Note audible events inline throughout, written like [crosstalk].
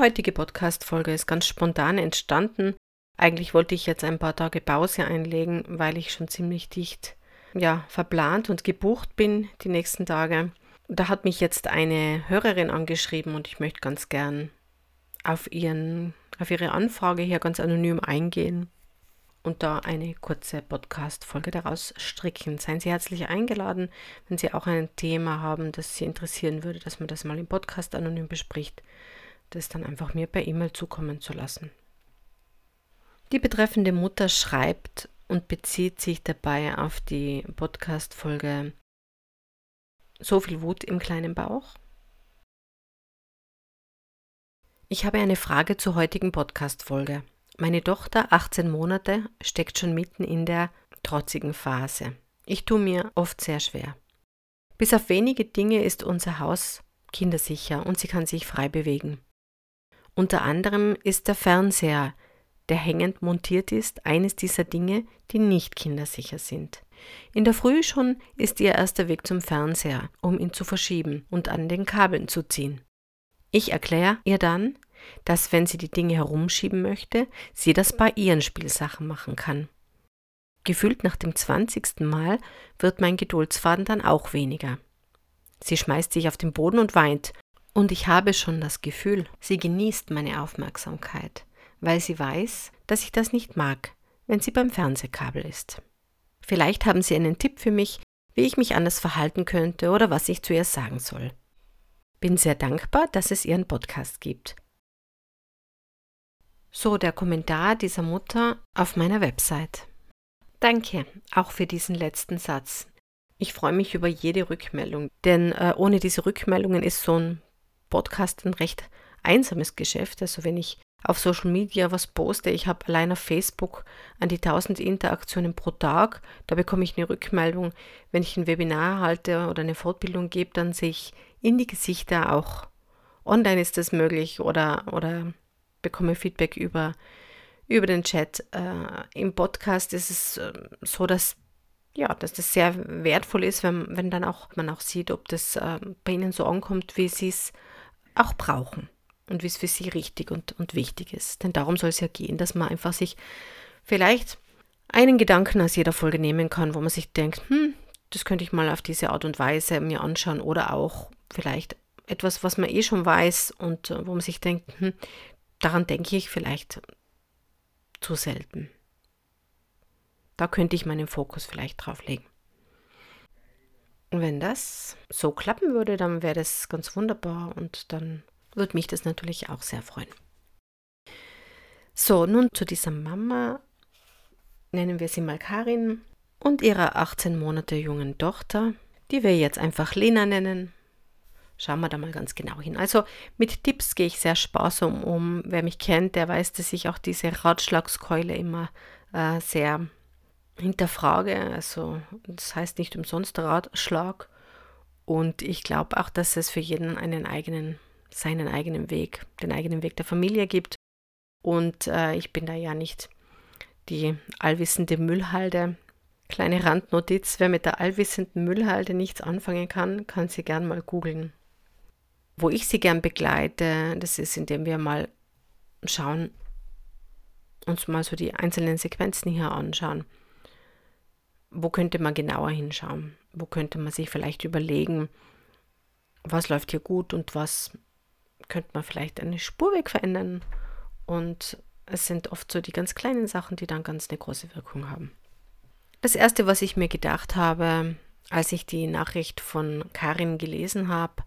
Heutige Podcast-Folge ist ganz spontan entstanden. Eigentlich wollte ich jetzt ein paar Tage Pause einlegen, weil ich schon ziemlich dicht ja, verplant und gebucht bin die nächsten Tage. Da hat mich jetzt eine Hörerin angeschrieben und ich möchte ganz gern auf, ihren, auf ihre Anfrage hier ganz anonym eingehen und da eine kurze Podcast-Folge daraus stricken. Seien Sie herzlich eingeladen, wenn Sie auch ein Thema haben, das Sie interessieren würde, dass man das mal im Podcast anonym bespricht, das dann einfach mir per E-Mail zukommen zu lassen. Die betreffende Mutter schreibt und bezieht sich dabei auf die Podcast-Folge So viel Wut im kleinen Bauch. Ich habe eine Frage zur heutigen Podcast-Folge. Meine Tochter, 18 Monate, steckt schon mitten in der trotzigen Phase. Ich tue mir oft sehr schwer. Bis auf wenige Dinge ist unser Haus kindersicher und sie kann sich frei bewegen. Unter anderem ist der Fernseher der hängend montiert ist, eines dieser Dinge, die nicht kindersicher sind. In der Früh schon ist ihr erster Weg zum Fernseher, um ihn zu verschieben und an den Kabeln zu ziehen. Ich erkläre ihr dann, dass wenn sie die Dinge herumschieben möchte, sie das bei ihren Spielsachen machen kann. Gefühlt nach dem zwanzigsten Mal wird mein Geduldsfaden dann auch weniger. Sie schmeißt sich auf den Boden und weint, und ich habe schon das Gefühl, sie genießt meine Aufmerksamkeit weil sie weiß, dass ich das nicht mag, wenn sie beim Fernsehkabel ist. Vielleicht haben Sie einen Tipp für mich, wie ich mich anders verhalten könnte oder was ich zu ihr sagen soll. Bin sehr dankbar, dass es Ihren Podcast gibt. So der Kommentar dieser Mutter auf meiner Website. Danke auch für diesen letzten Satz. Ich freue mich über jede Rückmeldung, denn äh, ohne diese Rückmeldungen ist so ein Podcast ein recht einsames Geschäft. Also wenn ich auf Social Media was poste. Ich habe allein auf Facebook an die 1000 Interaktionen pro Tag. Da bekomme ich eine Rückmeldung. Wenn ich ein Webinar halte oder eine Fortbildung gebe, dann sehe ich in die Gesichter auch. Online ist das möglich oder, oder bekomme Feedback über, über den Chat. Äh, Im Podcast ist es äh, so, dass ja, dass das sehr wertvoll ist, wenn, wenn dann auch man auch sieht, ob das äh, bei Ihnen so ankommt, wie Sie es auch brauchen und wie es für sie richtig und, und wichtig ist. Denn darum soll es ja gehen, dass man einfach sich vielleicht einen Gedanken aus jeder Folge nehmen kann, wo man sich denkt, hm, das könnte ich mal auf diese Art und Weise mir anschauen oder auch vielleicht etwas, was man eh schon weiß und äh, wo man sich denkt, hm, daran denke ich vielleicht zu selten. Da könnte ich meinen Fokus vielleicht drauf legen. Wenn das so klappen würde, dann wäre das ganz wunderbar und dann würde mich das natürlich auch sehr freuen. So, nun zu dieser Mama, nennen wir sie mal Karin, und ihrer 18 Monate jungen Tochter, die wir jetzt einfach Lena nennen. Schauen wir da mal ganz genau hin. Also mit Tipps gehe ich sehr sparsam um. Wer mich kennt, der weiß, dass ich auch diese Ratschlagskeule immer äh, sehr hinterfrage. Also das heißt nicht umsonst Ratschlag. Und ich glaube auch, dass es für jeden einen eigenen seinen eigenen Weg, den eigenen Weg der Familie gibt. Und äh, ich bin da ja nicht die allwissende Müllhalde. Kleine Randnotiz, wer mit der allwissenden Müllhalde nichts anfangen kann, kann sie gern mal googeln. Wo ich sie gern begleite, das ist, indem wir mal schauen, uns mal so die einzelnen Sequenzen hier anschauen. Wo könnte man genauer hinschauen? Wo könnte man sich vielleicht überlegen, was läuft hier gut und was könnte man vielleicht eine Spurweg verändern. Und es sind oft so die ganz kleinen Sachen, die dann ganz eine große Wirkung haben. Das Erste, was ich mir gedacht habe, als ich die Nachricht von Karin gelesen habe,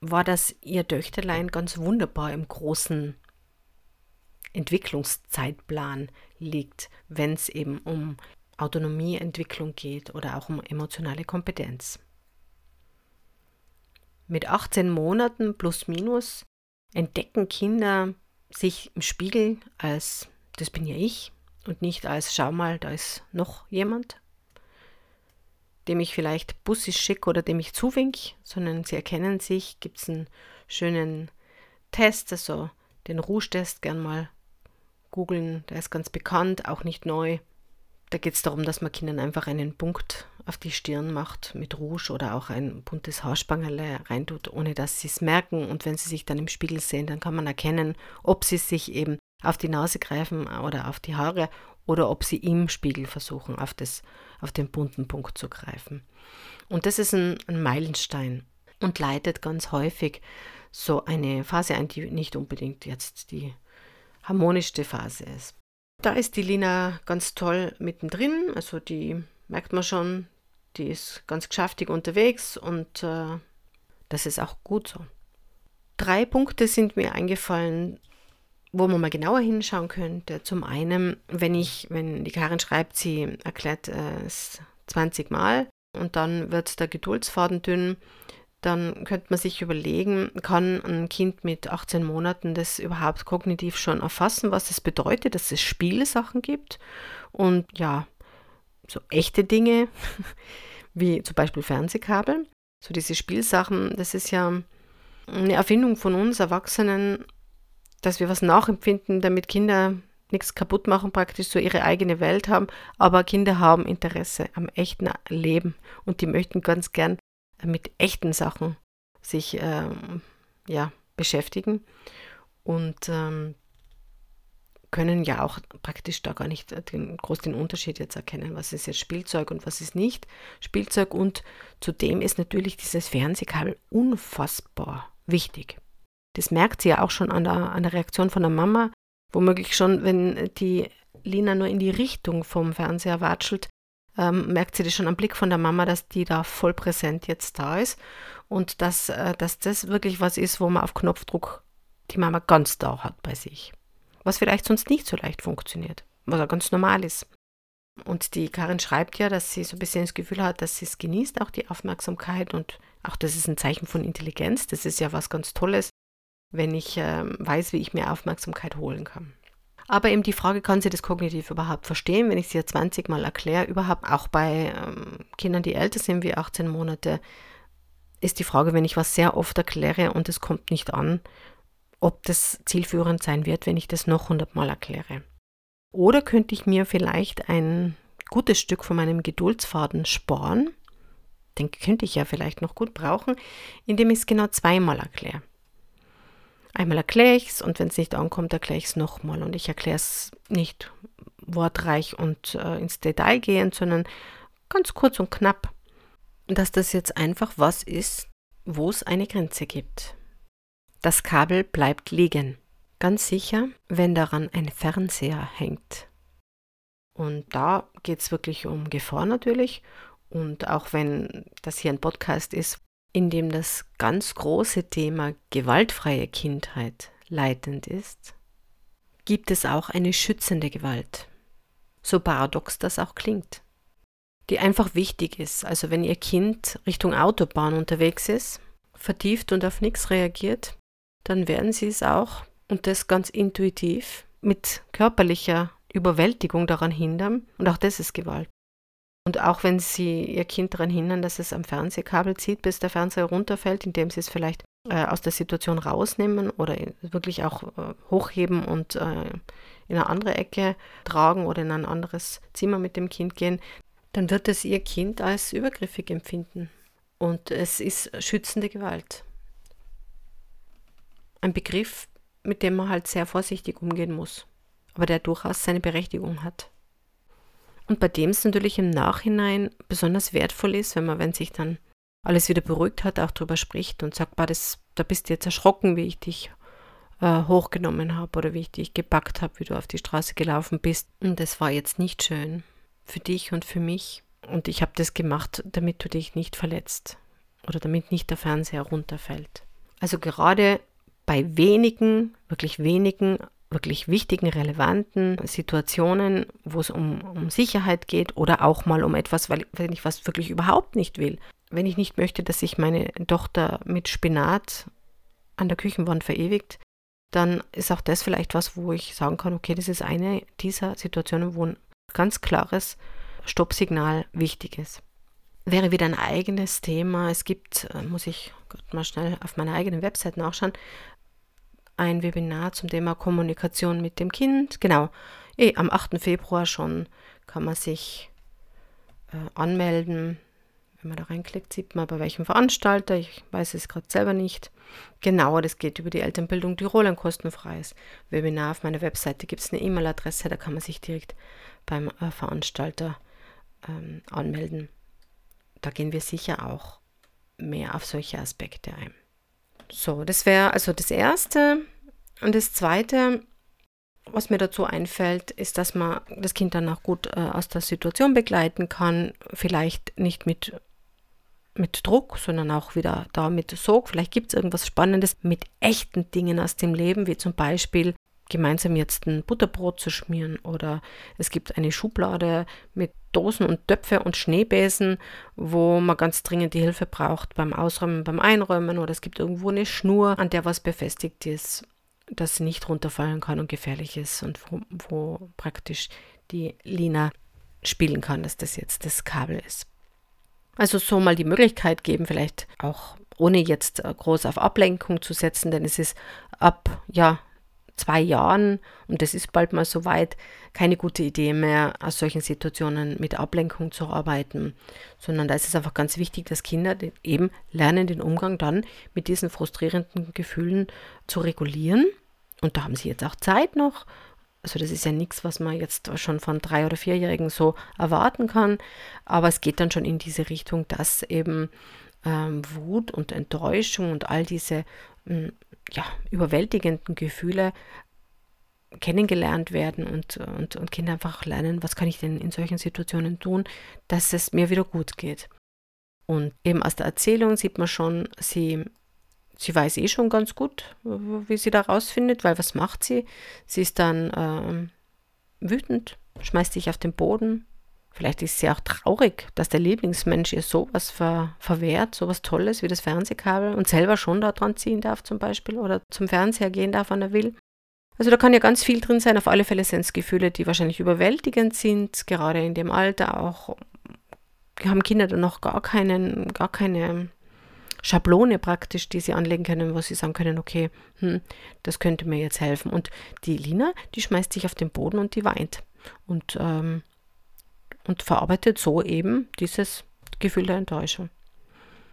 war, dass ihr Töchterlein ganz wunderbar im großen Entwicklungszeitplan liegt, wenn es eben um Autonomieentwicklung geht oder auch um emotionale Kompetenz. Mit 18 Monaten plus minus entdecken Kinder sich im Spiegel als, das bin ja ich, und nicht als, schau mal, da ist noch jemand, dem ich vielleicht bussisch schick oder dem ich zuwink, sondern sie erkennen sich, gibt es einen schönen Test, also den Rouge-Test gern mal googeln, der ist ganz bekannt, auch nicht neu. Da geht es darum, dass man Kindern einfach einen Punkt auf die Stirn macht mit Rouge oder auch ein buntes Haarspangerle reintut, ohne dass sie es merken. Und wenn sie sich dann im Spiegel sehen, dann kann man erkennen, ob sie sich eben auf die Nase greifen oder auf die Haare oder ob sie im Spiegel versuchen, auf, das, auf den bunten Punkt zu greifen. Und das ist ein, ein Meilenstein und leitet ganz häufig so eine Phase ein, die nicht unbedingt jetzt die harmonischste Phase ist. Da ist die Lina ganz toll mittendrin, also die merkt man schon, die ist ganz geschäftig unterwegs und äh, das ist auch gut so. Drei Punkte sind mir eingefallen, wo man mal genauer hinschauen könnte. Zum einen, wenn ich, wenn die Karin schreibt, sie erklärt es 20 Mal und dann wird der Geduldsfaden dünn, dann könnte man sich überlegen, kann ein Kind mit 18 Monaten das überhaupt kognitiv schon erfassen, was das bedeutet, dass es Spielsachen gibt und ja, so echte Dinge, [laughs] wie zum Beispiel Fernsehkabel. So diese Spielsachen, das ist ja eine Erfindung von uns Erwachsenen, dass wir was nachempfinden, damit Kinder nichts kaputt machen, praktisch so ihre eigene Welt haben. Aber Kinder haben Interesse am echten Leben und die möchten ganz gern mit echten Sachen sich ähm, ja, beschäftigen und ähm, können ja auch praktisch da gar nicht den, groß den Unterschied jetzt erkennen, was ist jetzt Spielzeug und was ist nicht Spielzeug. Und zudem ist natürlich dieses Fernsehkabel unfassbar wichtig. Das merkt sie ja auch schon an der, an der Reaktion von der Mama, womöglich schon, wenn die Lina nur in die Richtung vom Fernseher watschelt, ähm, merkt sie das schon am Blick von der Mama, dass die da voll präsent jetzt da ist und dass, äh, dass das wirklich was ist, wo man auf Knopfdruck die Mama ganz da hat bei sich. Was vielleicht sonst nicht so leicht funktioniert, was auch ganz normal ist. Und die Karin schreibt ja, dass sie so ein bisschen das Gefühl hat, dass sie es genießt, auch die Aufmerksamkeit und auch das ist ein Zeichen von Intelligenz. Das ist ja was ganz Tolles, wenn ich äh, weiß, wie ich mir Aufmerksamkeit holen kann. Aber eben die Frage, kann sie das kognitiv überhaupt verstehen, wenn ich sie ja 20 Mal erkläre, überhaupt auch bei ähm, Kindern, die älter sind wie 18 Monate, ist die Frage, wenn ich was sehr oft erkläre und es kommt nicht an, ob das zielführend sein wird, wenn ich das noch 100 Mal erkläre. Oder könnte ich mir vielleicht ein gutes Stück von meinem Geduldsfaden sparen, den könnte ich ja vielleicht noch gut brauchen, indem ich es genau zweimal erkläre. Einmal erkläre ich es und wenn es nicht ankommt, erkläre ich es nochmal. Und ich erkläre es nicht wortreich und äh, ins Detail gehend, sondern ganz kurz und knapp. Dass das jetzt einfach was ist, wo es eine Grenze gibt. Das Kabel bleibt liegen. Ganz sicher, wenn daran ein Fernseher hängt. Und da geht es wirklich um Gefahr natürlich. Und auch wenn das hier ein Podcast ist, in dem das ganz große Thema gewaltfreie Kindheit leitend ist, gibt es auch eine schützende Gewalt, so paradox das auch klingt, die einfach wichtig ist. Also wenn Ihr Kind Richtung Autobahn unterwegs ist, vertieft und auf nichts reagiert, dann werden Sie es auch, und das ganz intuitiv, mit körperlicher Überwältigung daran hindern, und auch das ist Gewalt. Und auch wenn Sie Ihr Kind daran hindern, dass es am Fernsehkabel zieht, bis der Fernseher runterfällt, indem Sie es vielleicht äh, aus der Situation rausnehmen oder wirklich auch äh, hochheben und äh, in eine andere Ecke tragen oder in ein anderes Zimmer mit dem Kind gehen, dann wird es Ihr Kind als übergriffig empfinden. Und es ist schützende Gewalt. Ein Begriff, mit dem man halt sehr vorsichtig umgehen muss, aber der durchaus seine Berechtigung hat und bei dem es natürlich im Nachhinein besonders wertvoll ist, wenn man, wenn sich dann alles wieder beruhigt hat, auch darüber spricht und sagt, das, da bist du jetzt erschrocken, wie ich dich äh, hochgenommen habe oder wie ich dich gepackt habe, wie du auf die Straße gelaufen bist. Und das war jetzt nicht schön für dich und für mich. Und ich habe das gemacht, damit du dich nicht verletzt oder damit nicht der Fernseher runterfällt. Also gerade bei wenigen, wirklich wenigen wirklich wichtigen, relevanten Situationen, wo es um, um Sicherheit geht oder auch mal um etwas, weil, wenn ich was wirklich überhaupt nicht will. Wenn ich nicht möchte, dass sich meine Tochter mit Spinat an der Küchenwand verewigt, dann ist auch das vielleicht was, wo ich sagen kann, okay, das ist eine dieser Situationen, wo ein ganz klares Stoppsignal wichtig ist. Wäre wieder ein eigenes Thema. Es gibt, äh, muss ich Gott mal schnell auf meiner eigenen Website nachschauen, ein Webinar zum Thema Kommunikation mit dem Kind. Genau, eh, am 8. Februar schon kann man sich äh, anmelden. Wenn man da reinklickt, sieht man bei welchem Veranstalter. Ich weiß es gerade selber nicht. Genau, das geht über die Elternbildung Tirol ein kostenfreies Webinar. Auf meiner Webseite gibt es eine E-Mail-Adresse, da kann man sich direkt beim äh, Veranstalter ähm, anmelden. Da gehen wir sicher auch mehr auf solche Aspekte ein. So, das wäre also das Erste. Und das Zweite, was mir dazu einfällt, ist, dass man das Kind dann auch gut äh, aus der Situation begleiten kann. Vielleicht nicht mit, mit Druck, sondern auch wieder da mit Sog. Vielleicht gibt es irgendwas Spannendes mit echten Dingen aus dem Leben, wie zum Beispiel gemeinsam jetzt ein Butterbrot zu schmieren oder es gibt eine Schublade mit Dosen und Töpfe und Schneebesen, wo man ganz dringend die Hilfe braucht beim Ausräumen, beim Einräumen oder es gibt irgendwo eine Schnur, an der was befestigt ist, das nicht runterfallen kann und gefährlich ist und wo, wo praktisch die Lina spielen kann, dass das jetzt das Kabel ist. Also so mal die Möglichkeit geben, vielleicht auch ohne jetzt groß auf Ablenkung zu setzen, denn es ist ab ja zwei Jahren, und das ist bald mal soweit, keine gute Idee mehr, aus solchen Situationen mit Ablenkung zu arbeiten, sondern da ist es einfach ganz wichtig, dass Kinder eben lernen, den Umgang dann mit diesen frustrierenden Gefühlen zu regulieren. Und da haben sie jetzt auch Zeit noch. Also das ist ja nichts, was man jetzt schon von drei- oder vierjährigen so erwarten kann. Aber es geht dann schon in diese Richtung, dass eben ähm, Wut und Enttäuschung und all diese hm, ja, überwältigenden Gefühle kennengelernt werden und, und, und Kinder einfach lernen, was kann ich denn in solchen Situationen tun, dass es mir wieder gut geht. Und eben aus der Erzählung sieht man schon, sie, sie weiß eh schon ganz gut, wie sie da rausfindet, weil was macht sie? Sie ist dann äh, wütend, schmeißt sich auf den Boden, Vielleicht ist sie auch traurig, dass der Lieblingsmensch ihr sowas ver verwehrt, sowas Tolles wie das Fernsehkabel und selber schon da dran ziehen darf zum Beispiel oder zum Fernseher gehen darf, wann er will. Also da kann ja ganz viel drin sein. Auf alle Fälle sind es Gefühle, die wahrscheinlich überwältigend sind, gerade in dem Alter auch. Haben Kinder dann noch gar keinen, gar keine Schablone praktisch, die sie anlegen können, wo sie sagen können, okay, hm, das könnte mir jetzt helfen. Und die Lina, die schmeißt sich auf den Boden und die weint. Und ähm, und verarbeitet so eben dieses Gefühl der Enttäuschung.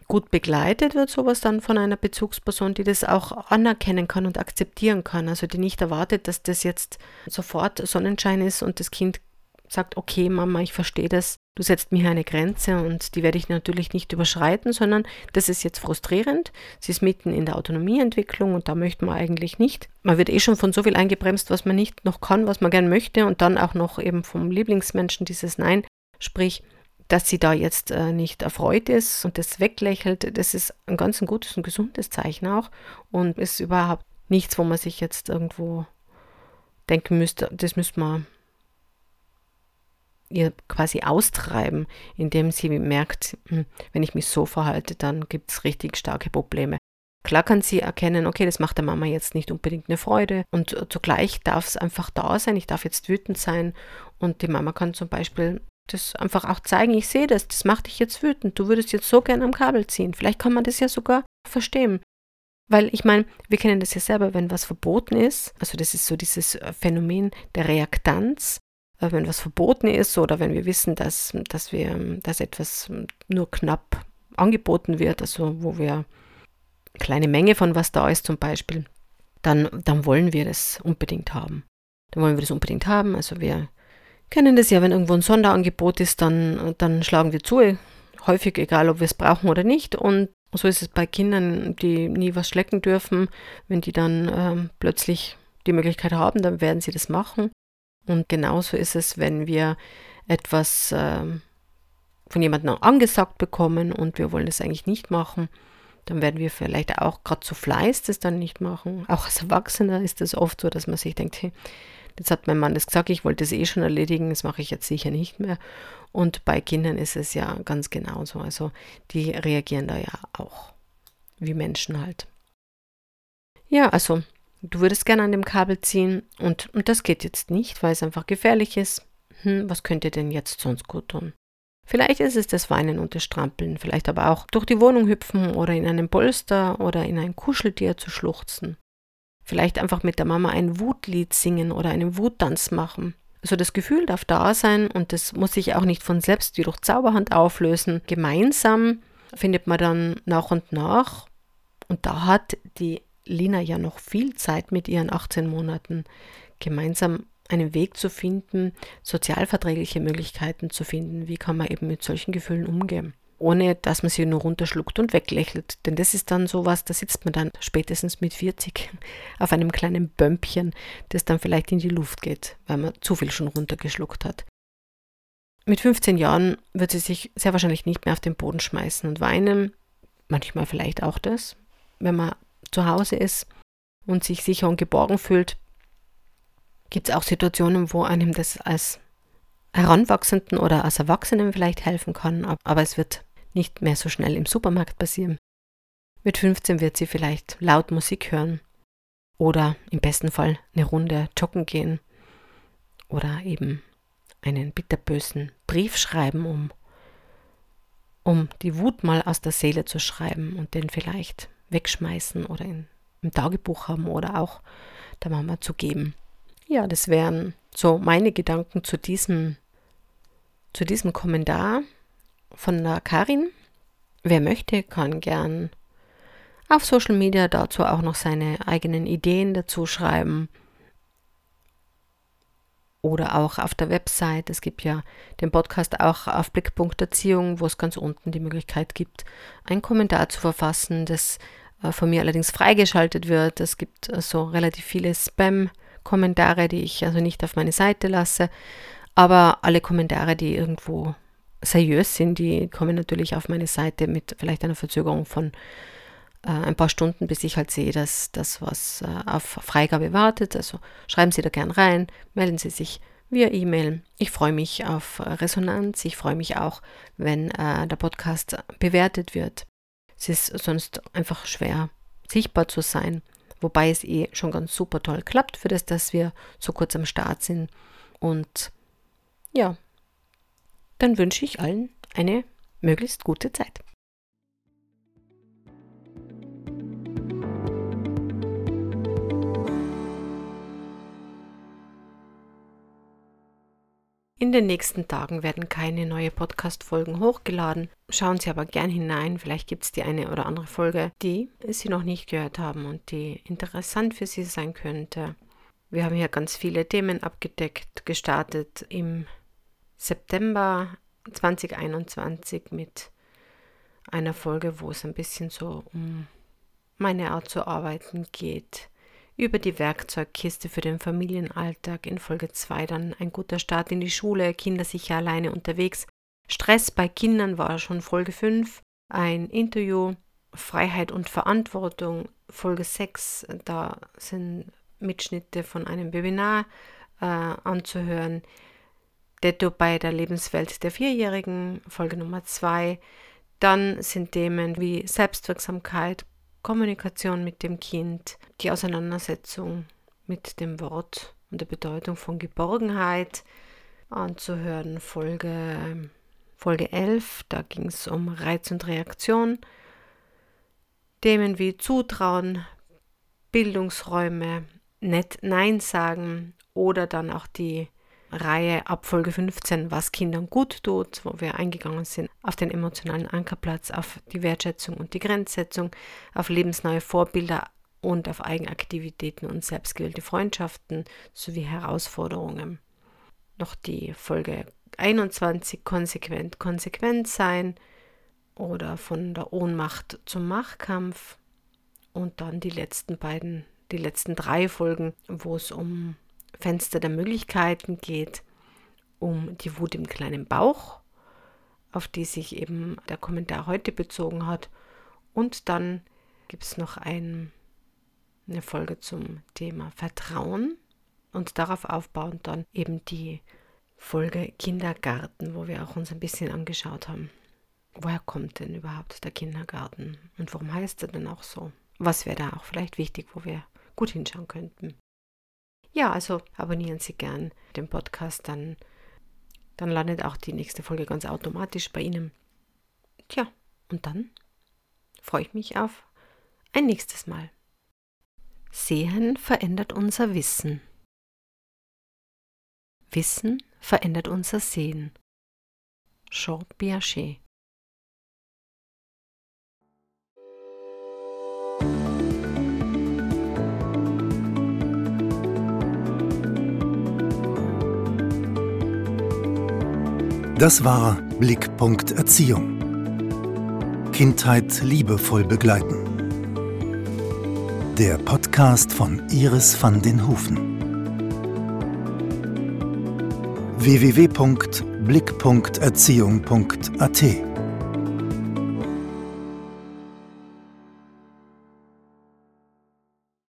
Gut begleitet wird sowas dann von einer Bezugsperson, die das auch anerkennen kann und akzeptieren kann. Also die nicht erwartet, dass das jetzt sofort Sonnenschein ist und das Kind sagt, okay Mama, ich verstehe das, du setzt mir eine Grenze und die werde ich natürlich nicht überschreiten, sondern das ist jetzt frustrierend. Sie ist mitten in der Autonomieentwicklung und da möchte man eigentlich nicht. Man wird eh schon von so viel eingebremst, was man nicht noch kann, was man gern möchte und dann auch noch eben vom Lieblingsmenschen dieses Nein. Sprich, dass sie da jetzt äh, nicht erfreut ist und das weglächelt, das ist ein ganz ein gutes und gesundes Zeichen auch und ist überhaupt nichts, wo man sich jetzt irgendwo denken müsste, das müsste man ihr quasi austreiben, indem sie merkt, hm, wenn ich mich so verhalte, dann gibt es richtig starke Probleme. Klar kann sie erkennen, okay, das macht der Mama jetzt nicht unbedingt eine Freude und zugleich darf es einfach da sein, ich darf jetzt wütend sein und die Mama kann zum Beispiel das einfach auch zeigen, ich sehe das, das macht dich jetzt wütend, du würdest jetzt so gern am Kabel ziehen. Vielleicht kann man das ja sogar verstehen. Weil ich meine, wir kennen das ja selber, wenn was verboten ist, also das ist so dieses Phänomen der Reaktanz, wenn was verboten ist oder wenn wir wissen, dass, dass, wir, dass etwas nur knapp angeboten wird, also wo wir kleine Menge von was da ist zum Beispiel, dann, dann wollen wir das unbedingt haben. Dann wollen wir das unbedingt haben. Also wir kennen das ja, wenn irgendwo ein Sonderangebot ist, dann, dann schlagen wir zu, häufig egal, ob wir es brauchen oder nicht. Und so ist es bei Kindern, die nie was schlecken dürfen. Wenn die dann ähm, plötzlich die Möglichkeit haben, dann werden sie das machen. Und genauso ist es, wenn wir etwas äh, von jemandem angesagt bekommen und wir wollen das eigentlich nicht machen, dann werden wir vielleicht auch gerade zu Fleiß das dann nicht machen. Auch als Erwachsener ist es oft so, dass man sich denkt, hey, jetzt hat mein Mann das gesagt, ich wollte es eh schon erledigen, das mache ich jetzt sicher nicht mehr. Und bei Kindern ist es ja ganz genauso. Also die reagieren da ja auch wie Menschen halt. Ja, also du würdest gerne an dem Kabel ziehen und, und das geht jetzt nicht, weil es einfach gefährlich ist. Hm, was könnt ihr denn jetzt sonst gut tun? Vielleicht ist es das Weinen und das Strampeln, vielleicht aber auch durch die Wohnung hüpfen oder in einem Polster oder in ein Kuscheltier zu schluchzen. Vielleicht einfach mit der Mama ein Wutlied singen oder einen Wuttanz machen. Also das Gefühl darf da sein und das muss sich auch nicht von selbst wie durch Zauberhand auflösen. Gemeinsam findet man dann nach und nach, und da hat die Lina ja noch viel Zeit mit ihren 18 Monaten, gemeinsam einen Weg zu finden, sozialverträgliche Möglichkeiten zu finden. Wie kann man eben mit solchen Gefühlen umgehen? Ohne dass man sie nur runterschluckt und weglächelt. Denn das ist dann sowas, da sitzt man dann spätestens mit 40 [laughs] auf einem kleinen Bömpchen, das dann vielleicht in die Luft geht, weil man zu viel schon runtergeschluckt hat. Mit 15 Jahren wird sie sich sehr wahrscheinlich nicht mehr auf den Boden schmeißen und weinen. Manchmal vielleicht auch das, wenn man zu Hause ist und sich sicher und geborgen fühlt, gibt es auch Situationen, wo einem das als Heranwachsenden oder als Erwachsenen vielleicht helfen kann, aber es wird nicht mehr so schnell im Supermarkt passieren. Mit 15 wird sie vielleicht laut Musik hören oder im besten Fall eine Runde joggen gehen oder eben einen bitterbösen Brief schreiben, um, um die Wut mal aus der Seele zu schreiben und den vielleicht wegschmeißen oder in, im Tagebuch haben oder auch der Mama zu geben. Ja, das wären so meine Gedanken zu diesem, zu diesem Kommentar von der Karin. Wer möchte, kann gern auf Social Media dazu auch noch seine eigenen Ideen dazu schreiben. Oder auch auf der Website. Es gibt ja den Podcast auch auf Blickpunkt Erziehung, wo es ganz unten die Möglichkeit gibt, einen Kommentar zu verfassen, das äh, von mir allerdings freigeschaltet wird. Es gibt so also relativ viele Spam- Kommentare, die ich also nicht auf meine Seite lasse. Aber alle Kommentare, die irgendwo seriös sind, die kommen natürlich auf meine Seite mit vielleicht einer Verzögerung von äh, ein paar Stunden, bis ich halt sehe, dass das, was äh, auf Freigabe wartet. Also schreiben Sie da gern rein, melden Sie sich via E-Mail. Ich freue mich auf Resonanz. Ich freue mich auch, wenn äh, der Podcast bewertet wird. Es ist sonst einfach schwer sichtbar zu sein wobei es eh schon ganz super toll klappt für das, dass wir so kurz am Start sind. Und ja, dann wünsche ich allen eine möglichst gute Zeit. In den nächsten Tagen werden keine neue Podcast-Folgen hochgeladen. Schauen Sie aber gern hinein, vielleicht gibt es die eine oder andere Folge, die Sie noch nicht gehört haben und die interessant für Sie sein könnte. Wir haben hier ganz viele Themen abgedeckt, gestartet im September 2021 mit einer Folge, wo es ein bisschen so um meine Art zu arbeiten geht über die Werkzeugkiste für den Familienalltag. In Folge 2 dann ein guter Start in die Schule, Kinder sicher alleine unterwegs. Stress bei Kindern war schon Folge 5. Ein Interview, Freiheit und Verantwortung, Folge 6. Da sind Mitschnitte von einem Webinar äh, anzuhören. Detto bei der Lebenswelt der Vierjährigen, Folge Nummer 2. Dann sind Themen wie Selbstwirksamkeit, Kommunikation mit dem Kind, die Auseinandersetzung mit dem Wort und der Bedeutung von Geborgenheit anzuhören. Folge, Folge 11, da ging es um Reiz und Reaktion. Themen wie Zutrauen, Bildungsräume, nett Nein sagen oder dann auch die Reihe ab Folge 15, was Kindern gut tut, wo wir eingegangen sind auf den emotionalen Ankerplatz, auf die Wertschätzung und die Grenzsetzung, auf lebensneue Vorbilder und auf Eigenaktivitäten und selbstgewählte Freundschaften sowie Herausforderungen. Noch die Folge 21, konsequent, konsequent sein oder von der Ohnmacht zum Machtkampf und dann die letzten beiden, die letzten drei Folgen, wo es um Fenster der Möglichkeiten geht, um die Wut im kleinen Bauch, auf die sich eben der Kommentar heute bezogen hat. Und dann gibt es noch ein, eine Folge zum Thema Vertrauen und darauf aufbauend dann eben die Folge Kindergarten, wo wir auch uns ein bisschen angeschaut haben. Woher kommt denn überhaupt der Kindergarten und warum heißt er denn auch so? was wäre da auch vielleicht wichtig, wo wir gut hinschauen könnten. Ja, also abonnieren Sie gern den Podcast, dann, dann landet auch die nächste Folge ganz automatisch bei Ihnen. Tja, und dann freue ich mich auf ein nächstes Mal. Sehen verändert unser Wissen. Wissen verändert unser Sehen. Jean Piaget Das war Blickpunkt Erziehung. Kindheit liebevoll begleiten. Der Podcast von Iris van den Hufen. www.blick.erziehung.at